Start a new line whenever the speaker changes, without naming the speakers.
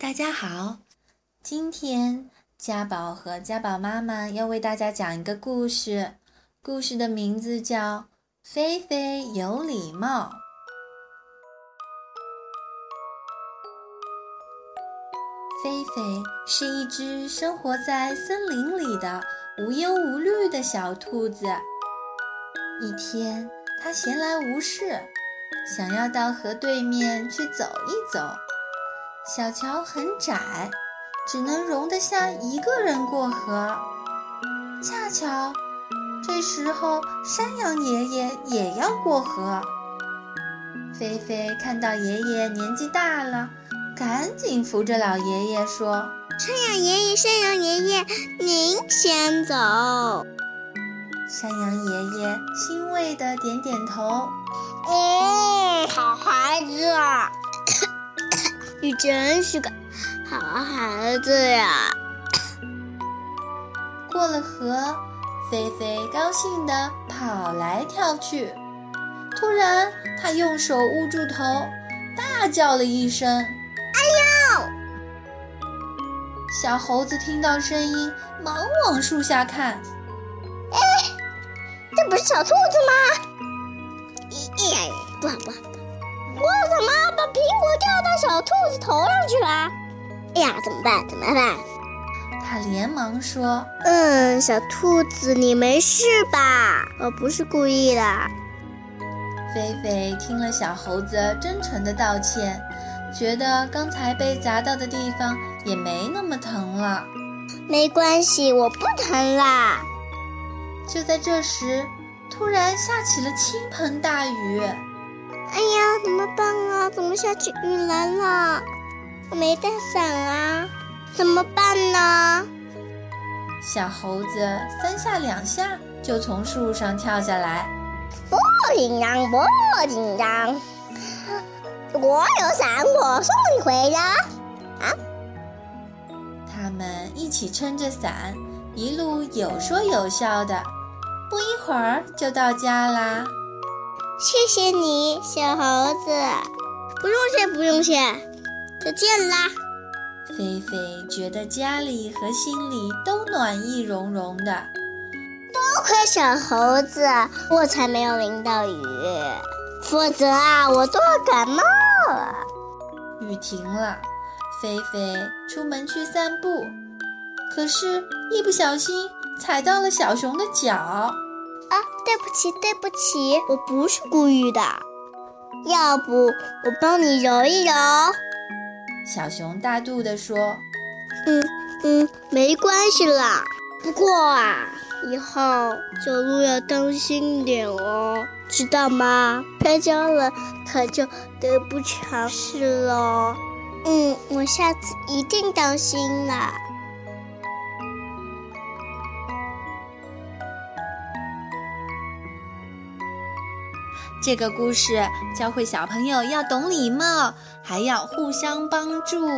大家好，今天家宝和家宝妈妈要为大家讲一个故事，故事的名字叫《菲菲有礼貌》。菲菲是一只生活在森林里的无忧无虑的小兔子。一天，它闲来无事，想要到河对面去走一走。小桥很窄，只能容得下一个人过河。恰巧这时候，山羊爷爷也要过河。菲菲看到爷爷年纪大了，赶紧扶着老爷爷说：“
山羊爷爷，山羊爷爷，您先走。”
山羊爷爷欣慰地点点头：“
嗯，好孩子。”你真是个好孩子呀！
过了河，菲菲高兴地跑来跳去。突然，她用手捂住头，大叫了一声：“
哎呦！”
小猴子听到声音，忙往树下看。
哎，这不是小兔子吗？咦呀，不好不好！我怎么把到小兔子头上去了？哎呀，怎么办？怎么办？
他连忙说：“
嗯，小兔子，你没事吧？我不是故意的。”
菲菲听了小猴子真诚的道歉，觉得刚才被砸到的地方也没那么疼了。
没关系，我不疼啦。
就在这时，突然下起了倾盆大雨。
哎呀，怎么办啊？怎么下起雨来了？我没带伞啊，怎么办呢？
小猴子三下两下就从树上跳下来。
不紧张，不紧张，我有伞，我送你回家。啊！
他们一起撑着伞，一路有说有笑的，不一会儿就到家啦。
谢谢你，小猴子。不用谢，不用谢，再见啦。
菲菲觉得家里和心里都暖意融融的。
多亏小猴子，我才没有淋到雨，否则啊，我都要感冒了。
雨停了，菲菲出门去散步，可是，一不小心踩到了小熊的脚。
啊，对不起，对不起，我不是故意的。要不我帮你揉一揉？
小熊大度地说：“
嗯嗯，没关系啦。不过啊，以后走路要当心点哦，知道吗？摔跤了可就得不偿失喽。嗯，我下次一定当心啦。”
这个故事教会小朋友要懂礼貌，还要互相帮助。